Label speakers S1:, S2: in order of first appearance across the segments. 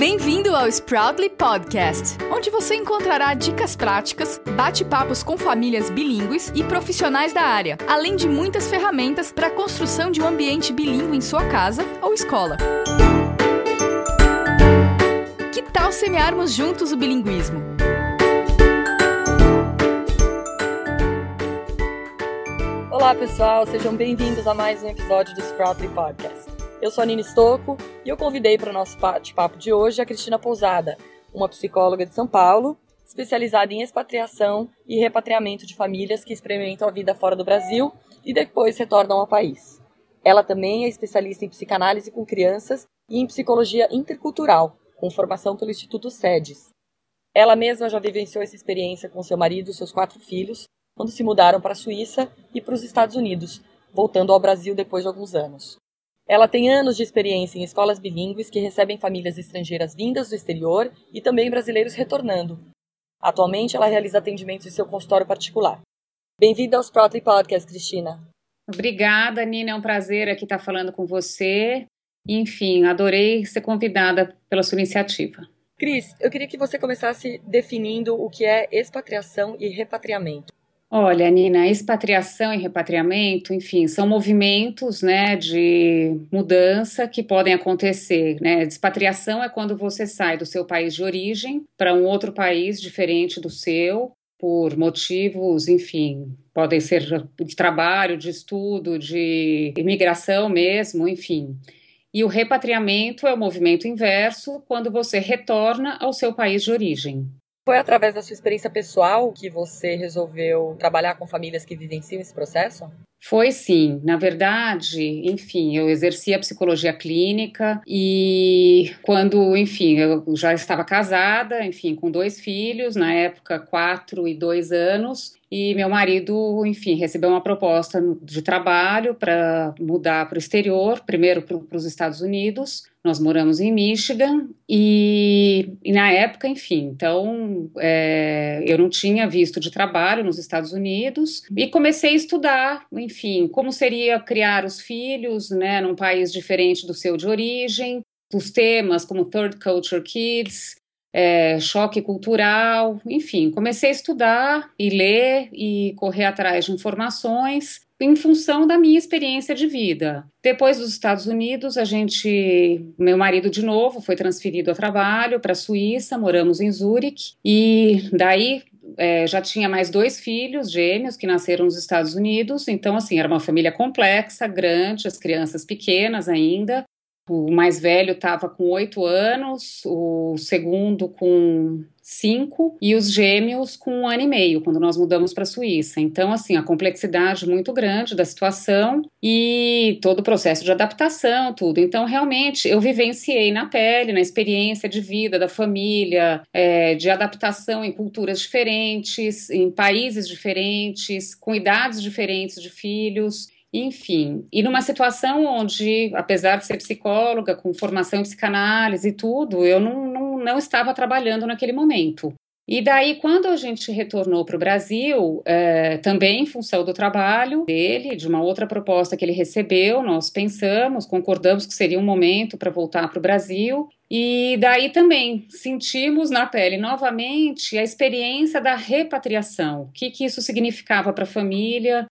S1: Bem-vindo ao Sproutly Podcast, onde você encontrará dicas práticas, bate-papos com famílias bilíngues e profissionais da área, além de muitas ferramentas para a construção de um ambiente bilíngue em sua casa ou escola. Que tal semearmos juntos o bilinguismo?
S2: Olá, pessoal, sejam bem-vindos a mais um episódio do Sproutly Podcast. Eu sou a Nina Stocco e eu convidei para o nosso bate-papo de hoje a Cristina Pousada, uma psicóloga de São Paulo, especializada em expatriação e repatriamento de famílias que experimentam a vida fora do Brasil e depois retornam ao país. Ela também é especialista em psicanálise com crianças e em psicologia intercultural, com formação pelo Instituto SEDES. Ela mesma já vivenciou essa experiência com seu marido e seus quatro filhos quando se mudaram para a Suíça e para os Estados Unidos, voltando ao Brasil depois de alguns anos. Ela tem anos de experiência em escolas bilíngues que recebem famílias estrangeiras vindas do exterior e também brasileiros retornando. Atualmente, ela realiza atendimentos em seu consultório particular. Bem-vinda aos Proudly Podcast, Cristina.
S3: Obrigada, Nina. É um prazer aqui estar falando com você. Enfim, adorei ser convidada pela sua iniciativa.
S2: Cris, eu queria que você começasse definindo o que é expatriação e repatriamento.
S3: Olha, Nina, expatriação e repatriamento, enfim, são movimentos né, de mudança que podem acontecer. Né? Expatriação é quando você sai do seu país de origem para um outro país diferente do seu, por motivos, enfim, podem ser de trabalho, de estudo, de imigração mesmo, enfim. E o repatriamento é o movimento inverso, quando você retorna ao seu país de origem.
S2: Foi através da sua experiência pessoal que você resolveu trabalhar com famílias que vivenciam esse processo?
S3: Foi sim. Na verdade, enfim, eu exercia psicologia clínica e quando, enfim, eu já estava casada, enfim, com dois filhos, na época quatro e dois anos, e meu marido, enfim, recebeu uma proposta de trabalho para mudar para o exterior, primeiro para os Estados Unidos. Nós moramos em Michigan e, e na época, enfim, então é, eu não tinha visto de trabalho nos Estados Unidos e comecei a estudar, enfim, como seria criar os filhos, né, num país diferente do seu de origem, os temas como Third Culture Kids, é, choque cultural, enfim, comecei a estudar e ler e correr atrás de informações em função da minha experiência de vida. Depois dos Estados Unidos, a gente, meu marido de novo, foi transferido a trabalho para a Suíça, moramos em Zurique e daí é, já tinha mais dois filhos gêmeos que nasceram nos Estados Unidos, então assim era uma família complexa, grande, as crianças pequenas ainda, o mais velho estava com oito anos, o segundo com cinco e os gêmeos com um ano e meio, quando nós mudamos para a Suíça. Então, assim, a complexidade muito grande da situação e todo o processo de adaptação, tudo. Então, realmente, eu vivenciei na pele, na experiência de vida da família, é, de adaptação em culturas diferentes, em países diferentes, com idades diferentes de filhos. Enfim, e numa situação onde, apesar de ser psicóloga, com formação em psicanálise e tudo, eu não, não, não estava trabalhando naquele momento. E daí, quando a gente retornou para o Brasil, é, também em função do trabalho dele, de uma outra proposta que ele recebeu, nós pensamos, concordamos que seria um momento para voltar para o Brasil. E daí também sentimos na pele novamente a experiência da repatriação, o que, que isso significava para a família,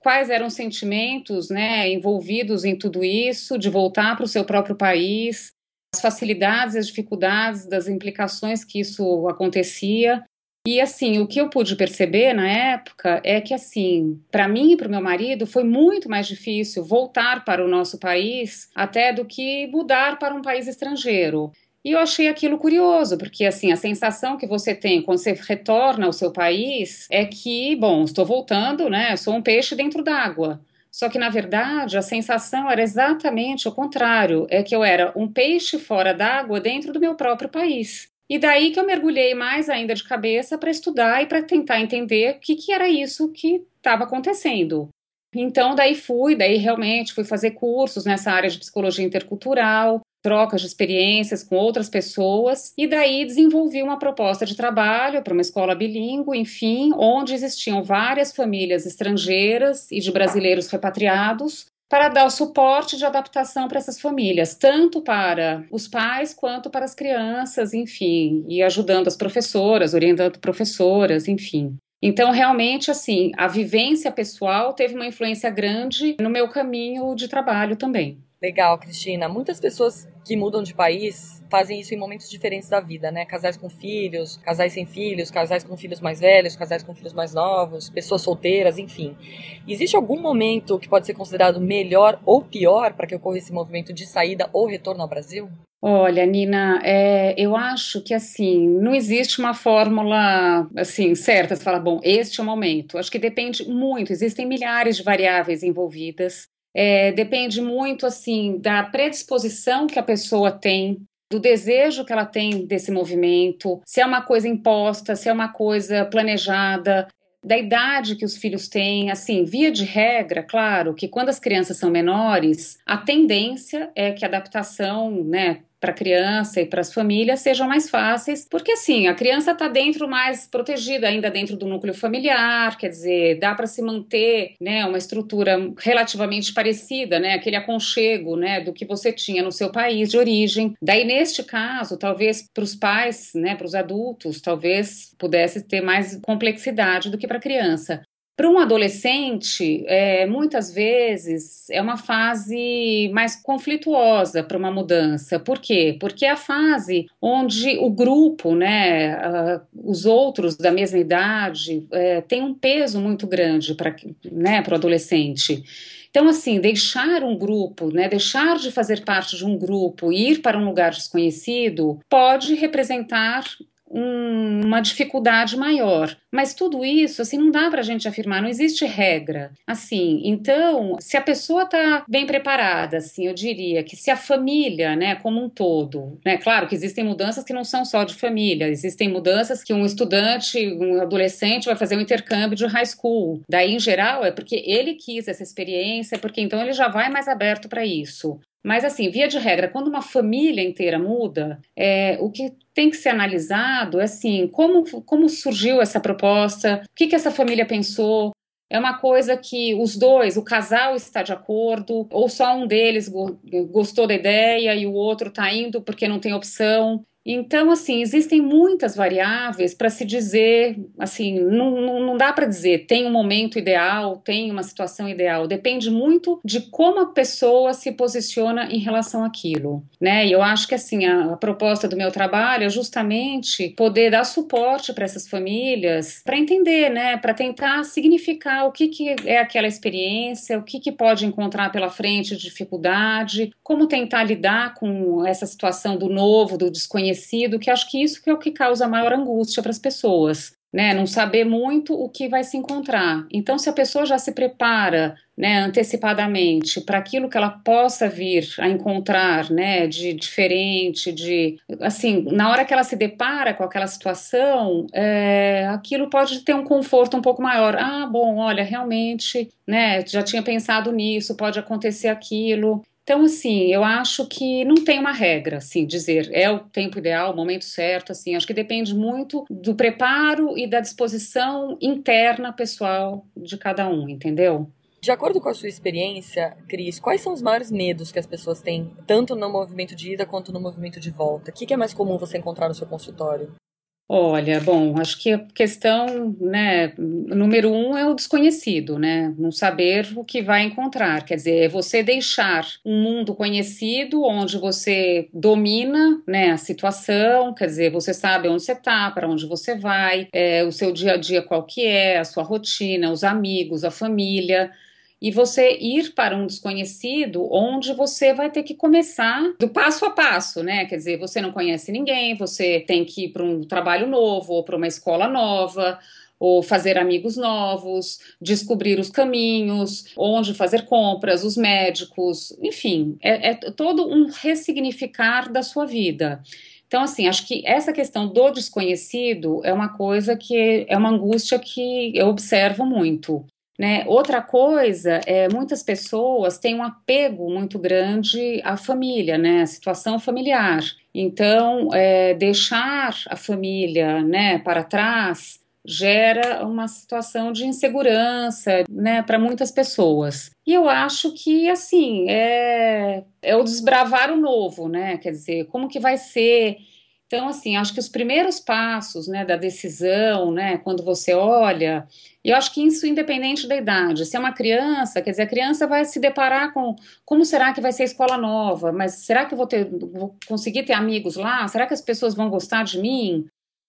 S3: quais eram os sentimentos né, envolvidos em tudo isso, de voltar para o seu próprio país, as facilidades as dificuldades das implicações que isso acontecia. E assim, o que eu pude perceber na época é que assim, para mim e para o meu marido foi muito mais difícil voltar para o nosso país até do que mudar para um país estrangeiro. E eu achei aquilo curioso, porque assim, a sensação que você tem quando você retorna ao seu país é que, bom, estou voltando, né? Sou um peixe dentro d'água. Só que, na verdade, a sensação era exatamente o contrário: é que eu era um peixe fora d'água dentro do meu próprio país. E daí que eu mergulhei mais ainda de cabeça para estudar e para tentar entender o que, que era isso que estava acontecendo. Então, daí fui, daí realmente fui fazer cursos nessa área de psicologia intercultural, trocas de experiências com outras pessoas e daí desenvolvi uma proposta de trabalho para uma escola bilíngue, enfim, onde existiam várias famílias estrangeiras e de brasileiros repatriados para dar o suporte de adaptação para essas famílias, tanto para os pais quanto para as crianças, enfim, e ajudando as professoras, orientando professoras, enfim. Então, realmente, assim, a vivência pessoal teve uma influência grande no meu caminho de trabalho também.
S2: Legal, Cristina. Muitas pessoas que mudam de país fazem isso em momentos diferentes da vida, né? Casais com filhos, casais sem filhos, casais com filhos mais velhos, casais com filhos mais novos, pessoas solteiras, enfim. Existe algum momento que pode ser considerado melhor ou pior para que ocorra esse movimento de saída ou retorno ao Brasil?
S3: Olha, Nina, é, eu acho que assim não existe uma fórmula assim certa. Você fala, bom, este é o momento. Acho que depende muito. Existem milhares de variáveis envolvidas. É, depende muito assim da predisposição que a pessoa tem, do desejo que ela tem desse movimento, se é uma coisa imposta, se é uma coisa planejada, da idade que os filhos têm, assim, via de regra, claro, que quando as crianças são menores, a tendência é que a adaptação, né, para a criança e para as famílias sejam mais fáceis, porque assim, a criança está dentro mais protegida, ainda dentro do núcleo familiar, quer dizer, dá para se manter, né, uma estrutura relativamente parecida, né, aquele aconchego, né, do que você tinha no seu país de origem. Daí neste caso, talvez para os pais, né, para os adultos, talvez pudesse ter mais complexidade do que para a criança. Para um adolescente, é, muitas vezes é uma fase mais conflituosa para uma mudança. Por quê? Porque é a fase onde o grupo, né, uh, os outros da mesma idade, é, tem um peso muito grande para né, o adolescente. Então, assim, deixar um grupo, né, deixar de fazer parte de um grupo e ir para um lugar desconhecido pode representar um, uma dificuldade maior. Mas tudo isso, assim, não dá para a gente afirmar, não existe regra. Assim, então, se a pessoa está bem preparada, assim, eu diria que se a família, né, como um todo, né, claro que existem mudanças que não são só de família, existem mudanças que um estudante, um adolescente vai fazer um intercâmbio de high school. Daí, em geral, é porque ele quis essa experiência, porque então ele já vai mais aberto para isso. Mas, assim, via de regra, quando uma família inteira muda, é, o que tem que ser analisado é assim, como, como surgiu essa proposta, o que, que essa família pensou, é uma coisa que os dois, o casal está de acordo, ou só um deles gostou da ideia e o outro está indo porque não tem opção. Então, assim, existem muitas variáveis para se dizer, assim, não, não, dá para dizer tem um momento ideal, tem uma situação ideal. Depende muito de como a pessoa se posiciona em relação àquilo, né? E eu acho que, assim, a, a proposta do meu trabalho é justamente poder dar suporte para essas famílias, para entender, né? Para tentar significar o que, que é aquela experiência, o que, que pode encontrar pela frente de dificuldade, como tentar lidar com essa situação do novo, do desconhecido desconhecido, que acho que isso que é o que causa maior angústia para as pessoas. Né, não saber muito o que vai se encontrar. Então, se a pessoa já se prepara né, antecipadamente para aquilo que ela possa vir a encontrar né, de diferente, de assim, na hora que ela se depara com aquela situação, é, aquilo pode ter um conforto um pouco maior. Ah, bom, olha, realmente, né, já tinha pensado nisso, pode acontecer aquilo. Então, assim, eu acho que não tem uma regra, assim, dizer é o tempo ideal, o momento certo, assim, acho que depende muito do preparo e da disposição interna pessoal de cada um, entendeu?
S2: De acordo com a sua experiência, Cris, quais são os maiores medos que as pessoas têm, tanto no movimento de ida quanto no movimento de volta? O que é mais comum você encontrar no seu consultório?
S3: Olha, bom, acho que a questão, né, número um é o desconhecido, né, não saber o que vai encontrar, quer dizer, é você deixar um mundo conhecido onde você domina, né, a situação, quer dizer, você sabe onde você está, para onde você vai, é, o seu dia a dia qual que é, a sua rotina, os amigos, a família, e você ir para um desconhecido onde você vai ter que começar do passo a passo, né? Quer dizer, você não conhece ninguém, você tem que ir para um trabalho novo ou para uma escola nova ou fazer amigos novos, descobrir os caminhos, onde fazer compras, os médicos, enfim, é, é todo um ressignificar da sua vida. Então, assim, acho que essa questão do desconhecido é uma coisa que é uma angústia que eu observo muito. Né? Outra coisa é muitas pessoas têm um apego muito grande à família, né? à situação familiar. Então, é, deixar a família né, para trás gera uma situação de insegurança, né, para muitas pessoas. E eu acho que, assim, é, é o desbravar o novo, né, quer dizer, como que vai ser então, assim, acho que os primeiros passos né, da decisão, né, quando você olha, e eu acho que isso independente da idade. Se é uma criança, quer dizer, a criança vai se deparar com como será que vai ser a escola nova, mas será que eu vou, ter, vou conseguir ter amigos lá? Será que as pessoas vão gostar de mim?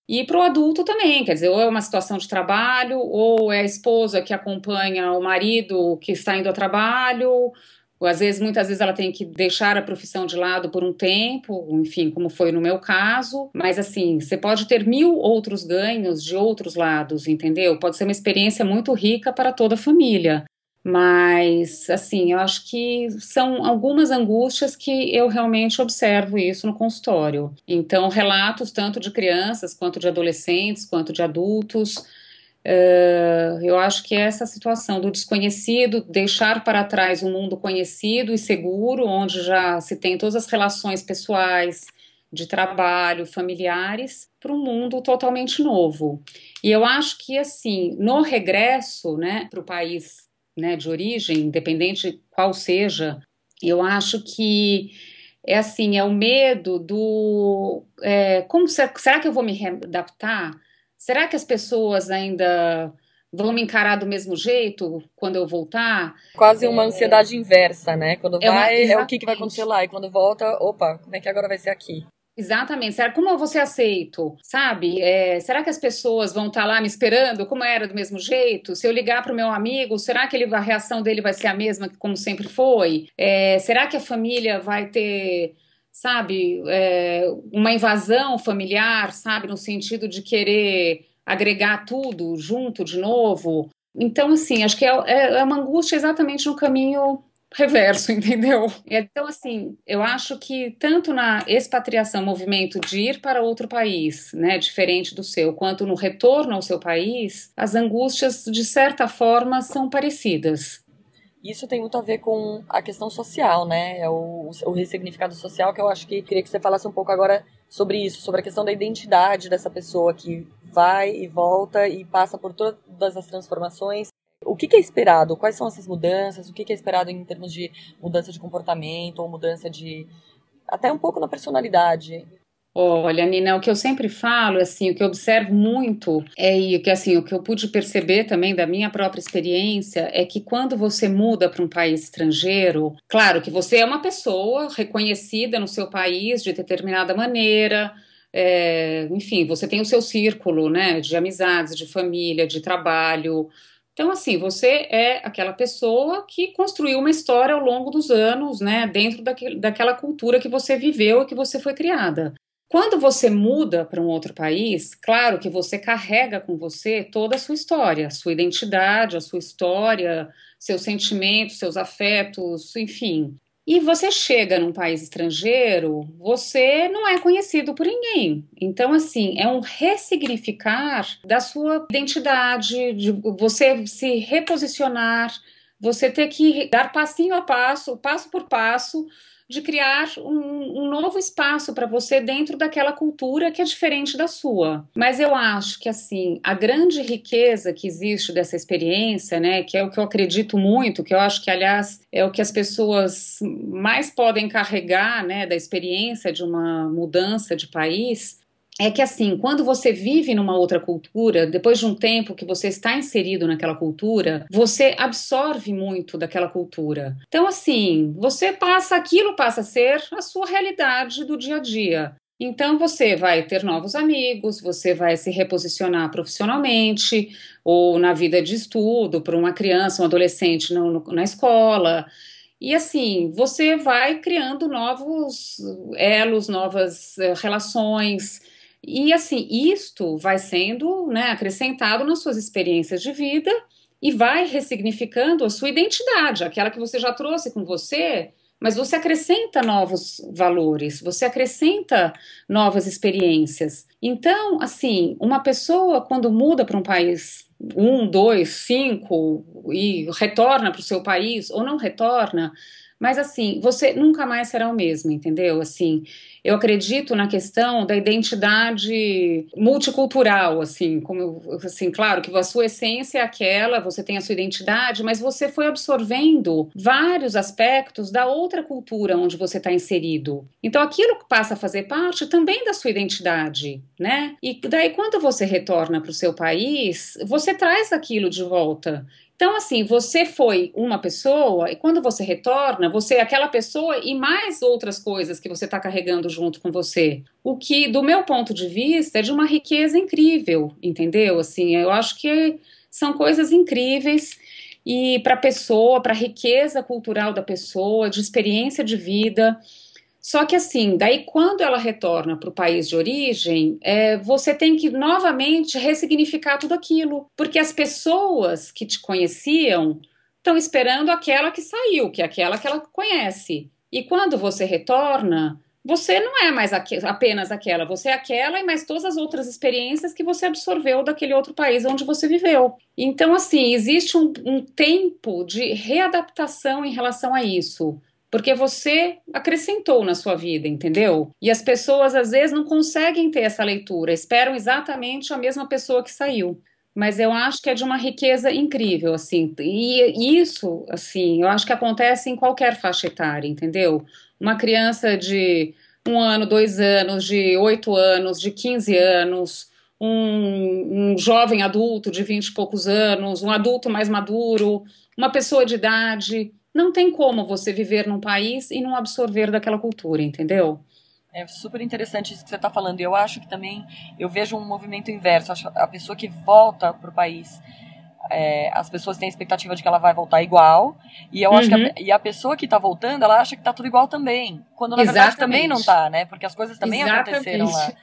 S3: E para o adulto também, quer dizer, ou é uma situação de trabalho, ou é a esposa que acompanha o marido que está indo ao trabalho, ou às vezes, muitas vezes ela tem que deixar a profissão de lado por um tempo, enfim, como foi no meu caso. Mas assim, você pode ter mil outros ganhos de outros lados, entendeu? Pode ser uma experiência muito rica para toda a família. Mas, assim, eu acho que são algumas angústias que eu realmente observo isso no consultório. Então, relatos tanto de crianças, quanto de adolescentes, quanto de adultos, Uh, eu acho que essa situação do desconhecido, deixar para trás um mundo conhecido e seguro, onde já se tem todas as relações pessoais, de trabalho, familiares, para um mundo totalmente novo. E eu acho que, assim, no regresso né, para o país né, de origem, independente qual seja, eu acho que é assim, é o medo do é, como será que eu vou me adaptar? Será que as pessoas ainda vão me encarar do mesmo jeito quando eu voltar?
S2: Quase uma é... ansiedade inversa, né? Quando é vai, uma... é o que, que vai acontecer lá. E quando volta, opa, como é que agora vai ser aqui?
S3: Exatamente. Será como eu vou ser aceito? Sabe? É, será que as pessoas vão estar lá me esperando como era do mesmo jeito? Se eu ligar para o meu amigo, será que ele, a reação dele vai ser a mesma como sempre foi? É, será que a família vai ter sabe, é, uma invasão familiar, sabe, no sentido de querer agregar tudo junto de novo. Então, assim, acho que é, é, é uma angústia exatamente no caminho reverso, entendeu? Então, assim, eu acho que tanto na expatriação, movimento de ir para outro país, né, diferente do seu, quanto no retorno ao seu país, as angústias, de certa forma, são parecidas.
S2: Isso tem muito a ver com a questão social, né? É o, o ressignificado social que eu acho que queria que você falasse um pouco agora sobre isso, sobre a questão da identidade dessa pessoa que vai e volta e passa por todas as transformações. O que, que é esperado? Quais são essas mudanças? O que, que é esperado em termos de mudança de comportamento ou mudança de. até um pouco na personalidade?
S3: Olha, Nina, o que eu sempre falo, assim, o que eu observo muito é e que assim, o que eu pude perceber também da minha própria experiência é que quando você muda para um país estrangeiro, claro que você é uma pessoa reconhecida no seu país de determinada maneira, é, enfim, você tem o seu círculo, né, de amizades, de família, de trabalho. Então, assim, você é aquela pessoa que construiu uma história ao longo dos anos, né, dentro daquele, daquela cultura que você viveu e que você foi criada. Quando você muda para um outro país, claro que você carrega com você toda a sua história, a sua identidade, a sua história, seus sentimentos, seus afetos, enfim. E você chega num país estrangeiro, você não é conhecido por ninguém. Então, assim, é um ressignificar da sua identidade, de você se reposicionar, você ter que dar passinho a passo, passo por passo, de criar um, um novo espaço para você dentro daquela cultura que é diferente da sua. Mas eu acho que assim a grande riqueza que existe dessa experiência, né, que é o que eu acredito muito, que eu acho que aliás é o que as pessoas mais podem carregar, né, da experiência de uma mudança de país, é que assim, quando você vive numa outra cultura, depois de um tempo que você está inserido naquela cultura, você absorve muito daquela cultura. Então, assim, você passa, aquilo passa a ser a sua realidade do dia a dia. Então, você vai ter novos amigos, você vai se reposicionar profissionalmente ou na vida de estudo para uma criança, um adolescente no, na escola. E assim, você vai criando novos elos, novas uh, relações. E assim, isto vai sendo né, acrescentado nas suas experiências de vida e vai ressignificando a sua identidade, aquela que você já trouxe com você, mas você acrescenta novos valores, você acrescenta novas experiências. Então, assim, uma pessoa quando muda para um país um, dois, cinco e retorna para o seu país ou não retorna, Mas assim, você nunca mais será o mesmo, entendeu? Assim, eu acredito na questão da identidade multicultural, assim, como assim, claro que a sua essência é aquela, você tem a sua identidade, mas você foi absorvendo vários aspectos da outra cultura onde você está inserido. Então aquilo passa a fazer parte também da sua identidade, né? E daí quando você retorna para o seu país, você traz aquilo de volta. Então, assim, você foi uma pessoa e quando você retorna, você é aquela pessoa e mais outras coisas que você está carregando junto com você. O que, do meu ponto de vista, é de uma riqueza incrível, entendeu? Assim, eu acho que são coisas incríveis e para a pessoa, para a riqueza cultural da pessoa, de experiência de vida. Só que assim, daí quando ela retorna para o país de origem, é, você tem que novamente ressignificar tudo aquilo, porque as pessoas que te conheciam estão esperando aquela que saiu, que é aquela que ela conhece. E quando você retorna, você não é mais aqu apenas aquela, você é aquela e mais todas as outras experiências que você absorveu daquele outro país onde você viveu. Então, assim, existe um, um tempo de readaptação em relação a isso porque você acrescentou na sua vida, entendeu? E as pessoas às vezes não conseguem ter essa leitura, esperam exatamente a mesma pessoa que saiu. Mas eu acho que é de uma riqueza incrível, assim. E isso, assim, eu acho que acontece em qualquer faixa etária, entendeu? Uma criança de um ano, dois anos, de oito anos, de 15 anos, um, um jovem adulto de vinte e poucos anos, um adulto mais maduro, uma pessoa de idade não tem como você viver num país e não absorver daquela cultura, entendeu?
S2: É super interessante isso que você está falando. Eu acho que também eu vejo um movimento inverso. A pessoa que volta para o país, é, as pessoas têm a expectativa de que ela vai voltar igual. E eu uhum. acho que a, uhum. e a pessoa que está voltando, ela acha que está tudo igual também. Quando na Exatamente. verdade também não está, né? Porque as coisas também Exatamente. aconteceram lá.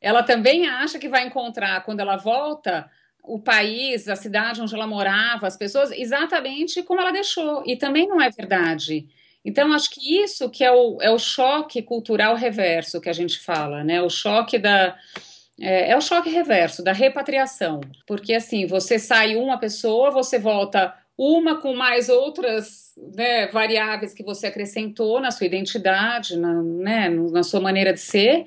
S3: Ela também acha que vai encontrar, quando ela volta, o país, a cidade onde ela morava, as pessoas, exatamente como ela deixou. E também não é verdade. Então, acho que isso que é o, é o choque cultural reverso que a gente fala, né? O choque da. É, é o choque reverso, da repatriação. Porque, assim, você sai uma pessoa, você volta uma com mais outras né, variáveis que você acrescentou na sua identidade, na, né, na sua maneira de ser,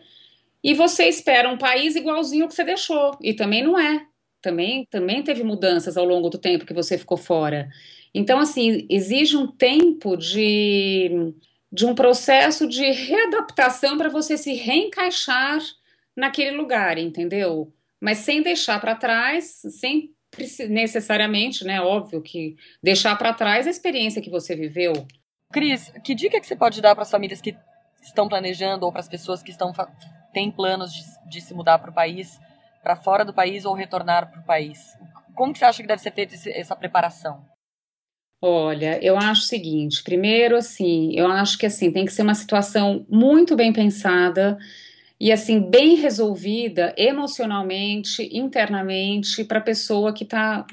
S3: e você espera um país igualzinho que você deixou. E também não é também, também teve mudanças ao longo do tempo que você ficou fora. Então, assim, exige um tempo de, de um processo de readaptação para você se reencaixar naquele lugar, entendeu? Mas sem deixar para trás, sem necessariamente, né? Óbvio que deixar para trás a experiência que você viveu.
S2: Cris, que dica que você pode dar para as famílias que estão planejando ou para as pessoas que estão têm planos de, de se mudar para o país para fora do país ou retornar para o país? Como que você acha que deve ser feita essa preparação?
S3: Olha, eu acho o seguinte, primeiro assim, eu acho que assim tem que ser uma situação muito bem pensada e assim bem resolvida emocionalmente, internamente para a pessoa que está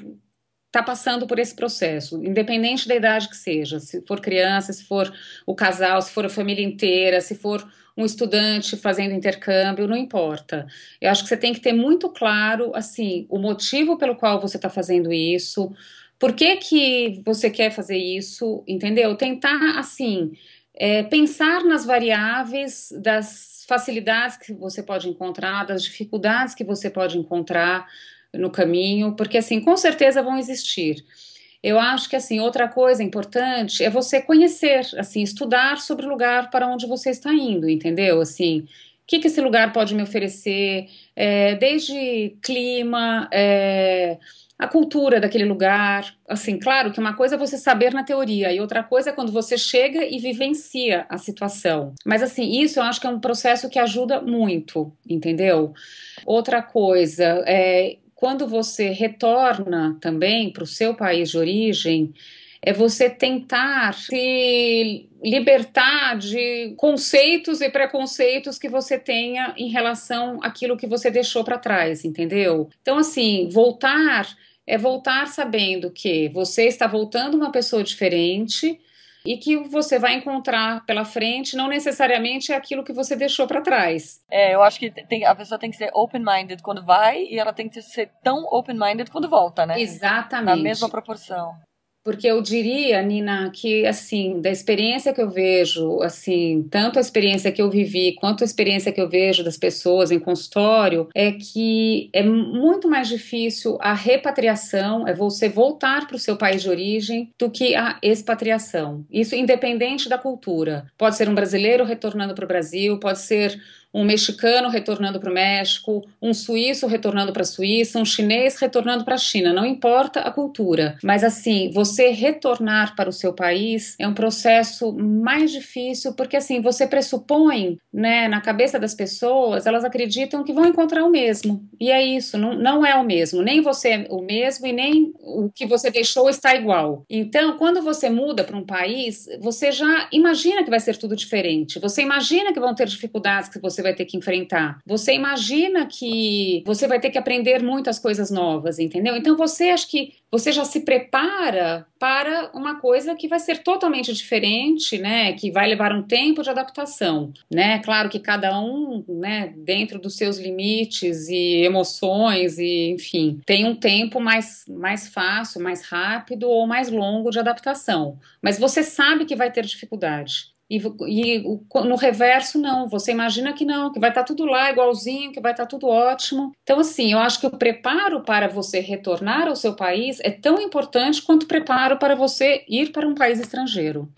S3: tá passando por esse processo, independente da idade que seja, se for criança, se for o casal, se for a família inteira, se for um estudante fazendo intercâmbio, não importa. Eu acho que você tem que ter muito claro, assim, o motivo pelo qual você está fazendo isso, por que que você quer fazer isso, entendeu? Tentar, assim, é, pensar nas variáveis das facilidades que você pode encontrar, das dificuldades que você pode encontrar no caminho, porque, assim, com certeza vão existir. Eu acho que assim outra coisa importante é você conhecer, assim, estudar sobre o lugar para onde você está indo, entendeu? Assim, o que, que esse lugar pode me oferecer, é, desde clima, é, a cultura daquele lugar. Assim, claro que uma coisa é você saber na teoria e outra coisa é quando você chega e vivencia a situação. Mas assim, isso eu acho que é um processo que ajuda muito, entendeu? Outra coisa é quando você retorna também para o seu país de origem, é você tentar se libertar de conceitos e preconceitos que você tenha em relação àquilo que você deixou para trás, entendeu? Então, assim, voltar é voltar sabendo que você está voltando uma pessoa diferente e que você vai encontrar pela frente não necessariamente é aquilo que você deixou para trás.
S2: É, eu acho que tem, a pessoa tem que ser open-minded quando vai e ela tem que ser tão open-minded quando volta, né?
S3: Exatamente.
S2: Na mesma proporção.
S3: Porque eu diria, Nina, que assim, da experiência que eu vejo, assim, tanto a experiência que eu vivi quanto a experiência que eu vejo das pessoas em consultório, é que é muito mais difícil a repatriação, é você voltar para o seu país de origem, do que a expatriação. Isso independente da cultura. Pode ser um brasileiro retornando para o Brasil, pode ser um mexicano retornando para o México, um suíço retornando para a Suíça, um chinês retornando para a China, não importa a cultura. Mas assim, você retornar para o seu país é um processo mais difícil porque assim, você pressupõe, né, na cabeça das pessoas, elas acreditam que vão encontrar o mesmo. E é isso, não, não é o mesmo, nem você é o mesmo e nem o que você deixou está igual. Então, quando você muda para um país, você já imagina que vai ser tudo diferente. Você imagina que vão ter dificuldades que você vai ter que enfrentar. Você imagina que você vai ter que aprender muitas coisas novas, entendeu? Então você acha que você já se prepara para uma coisa que vai ser totalmente diferente, né? Que vai levar um tempo de adaptação, né? Claro que cada um, né, dentro dos seus limites e emoções e, enfim, tem um tempo mais mais fácil, mais rápido ou mais longo de adaptação. Mas você sabe que vai ter dificuldade. E, e, no reverso, não. Você imagina que não, que vai estar tá tudo lá igualzinho, que vai estar tá tudo ótimo. Então, assim, eu acho que o preparo para você retornar ao seu país é tão importante quanto o preparo para você ir para um país estrangeiro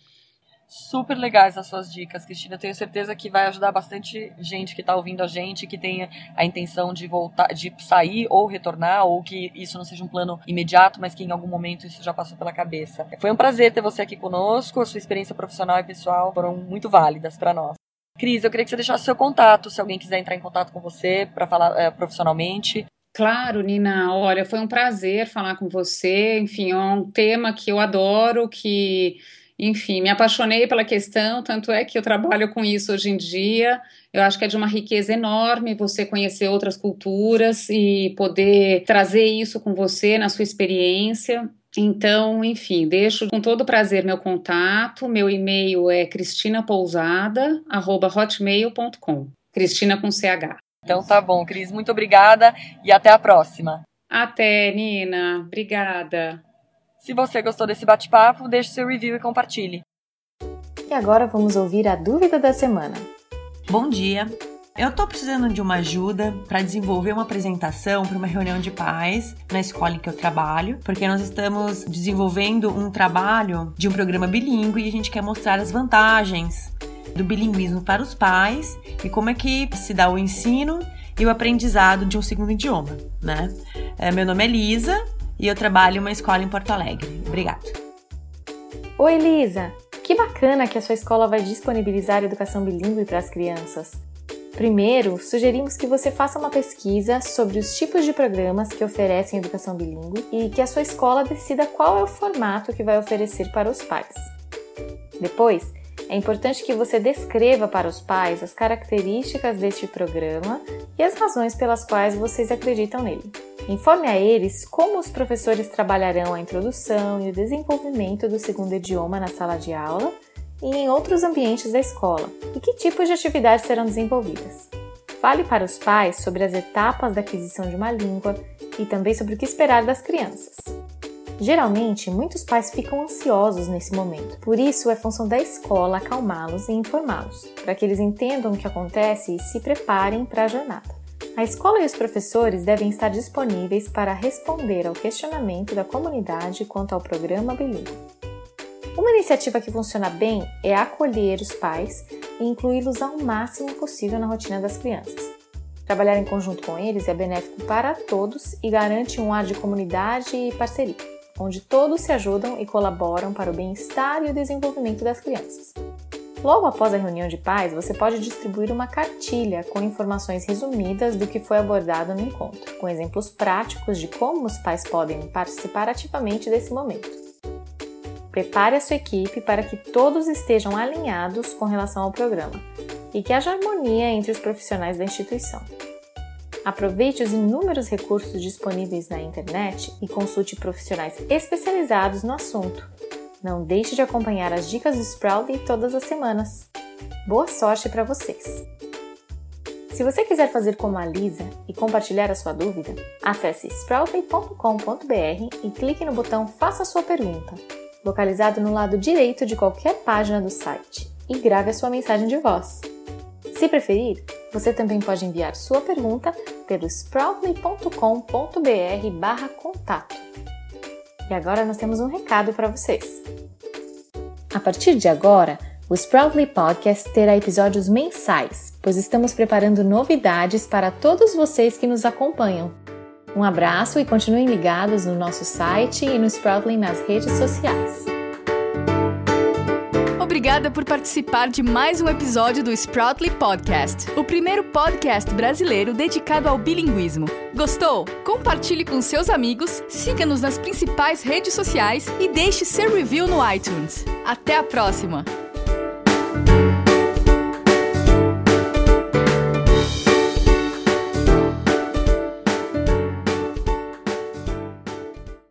S2: super legais as suas dicas, Cristina. tenho certeza que vai ajudar bastante gente que está ouvindo a gente, que tenha a intenção de voltar, de sair ou retornar, ou que isso não seja um plano imediato, mas que em algum momento isso já passou pela cabeça. Foi um prazer ter você aqui conosco. A sua experiência profissional e pessoal foram muito válidas para nós. Cris, eu queria que você deixasse seu contato, se alguém quiser entrar em contato com você para falar é, profissionalmente.
S3: Claro, Nina. Olha, foi um prazer falar com você. Enfim, é um tema que eu adoro, que enfim, me apaixonei pela questão, tanto é que eu trabalho com isso hoje em dia. Eu acho que é de uma riqueza enorme você conhecer outras culturas e poder trazer isso com você na sua experiência. Então, enfim, deixo com todo prazer meu contato. Meu e-mail é cristinapousada@hotmail.com. Cristina com CH.
S2: Então tá bom, Cris, muito obrigada e até a próxima.
S3: Até, Nina. Obrigada.
S2: Se você gostou desse bate-papo, deixe seu review e compartilhe.
S1: E agora vamos ouvir a dúvida da semana.
S4: Bom dia! Eu estou precisando de uma ajuda para desenvolver uma apresentação para uma reunião de pais na escola em que eu trabalho, porque nós estamos desenvolvendo um trabalho de um programa bilíngue e a gente quer mostrar as vantagens do bilinguismo para os pais e como é que se dá o ensino e o aprendizado de um segundo idioma, né? É, meu nome é Lisa, e eu trabalho em uma escola em Porto Alegre. Obrigada.
S1: Oi, Elisa! Que bacana que a sua escola vai disponibilizar educação bilíngue para as crianças. Primeiro, sugerimos que você faça uma pesquisa sobre os tipos de programas que oferecem educação bilíngue e que a sua escola decida qual é o formato que vai oferecer para os pais. Depois, é importante que você descreva para os pais as características deste programa e as razões pelas quais vocês acreditam nele. Informe a eles como os professores trabalharão a introdução e o desenvolvimento do segundo idioma na sala de aula e em outros ambientes da escola e que tipos de atividades serão desenvolvidas. Fale para os pais sobre as etapas da aquisição de uma língua e também sobre o que esperar das crianças. Geralmente, muitos pais ficam ansiosos nesse momento, por isso é função da escola acalmá-los e informá-los, para que eles entendam o que acontece e se preparem para a jornada. A escola e os professores devem estar disponíveis para responder ao questionamento da comunidade quanto ao programa bilíngue. Uma iniciativa que funciona bem é acolher os pais e incluí-los ao máximo possível na rotina das crianças. Trabalhar em conjunto com eles é benéfico para todos e garante um ar de comunidade e parceria, onde todos se ajudam e colaboram para o bem-estar e o desenvolvimento das crianças. Logo após a reunião de pais, você pode distribuir uma cartilha com informações resumidas do que foi abordado no encontro, com exemplos práticos de como os pais podem participar ativamente desse momento. Prepare a sua equipe para que todos estejam alinhados com relação ao programa e que haja harmonia entre os profissionais da instituição. Aproveite os inúmeros recursos disponíveis na internet e consulte profissionais especializados no assunto não deixe de acompanhar as dicas do Sproutly todas as semanas. Boa sorte para vocês! Se você quiser fazer como a Lisa e compartilhar a sua dúvida, acesse sproutly.com.br e clique no botão Faça sua pergunta, localizado no lado direito de qualquer página do site, e grave a sua mensagem de voz. Se preferir, você também pode enviar sua pergunta pelo sproutly.com.br/contato. E agora nós temos um recado para vocês. A partir de agora, o Sproutly Podcast terá episódios mensais, pois estamos preparando novidades para todos vocês que nos acompanham. Um abraço e continuem ligados no nosso site e no Sproutly nas redes sociais.
S5: Obrigada por participar de mais um episódio do Sproutly Podcast, o primeiro podcast brasileiro dedicado ao bilinguismo. Gostou? Compartilhe com seus amigos, siga-nos nas principais redes sociais e deixe seu review no iTunes. Até a próxima!